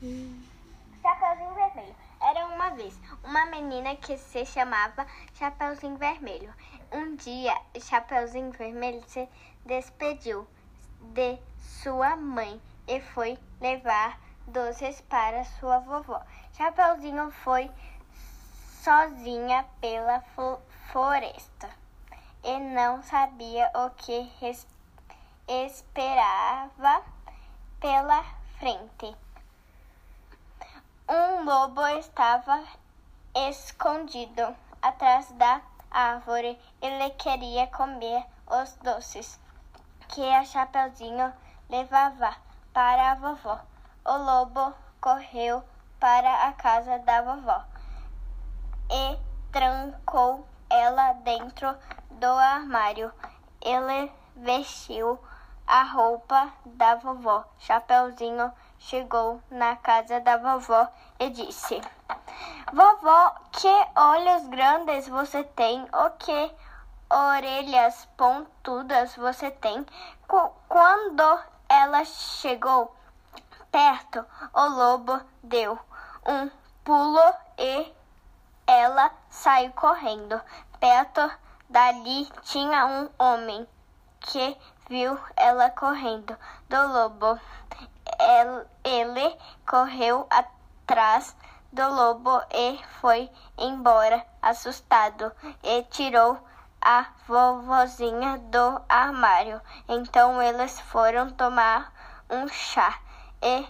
Chapeuzinho Vermelho. Era uma vez uma menina que se chamava Chapeuzinho Vermelho. Um dia, Chapeuzinho Vermelho se despediu de sua mãe e foi levar doces para sua vovó. Chapeuzinho foi sozinha pela floresta e não sabia o que esperava pela frente. Lobo estava escondido atrás da árvore. Ele queria comer os doces que a Chapeuzinho levava para a vovó. O lobo correu para a casa da vovó e trancou ela dentro do armário. Ele vestiu a roupa da vovó. Chapeuzinho chegou na casa da vovó e disse: Vovó, que olhos grandes você tem, o que orelhas pontudas você tem. Quando ela chegou perto, o lobo deu um pulo e ela saiu correndo. Perto dali tinha um homem que viu ela correndo do lobo. Ele correu atrás do lobo e foi embora assustado e tirou a vovozinha do armário. Então eles foram tomar um chá e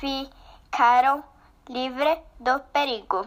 ficaram livres do perigo.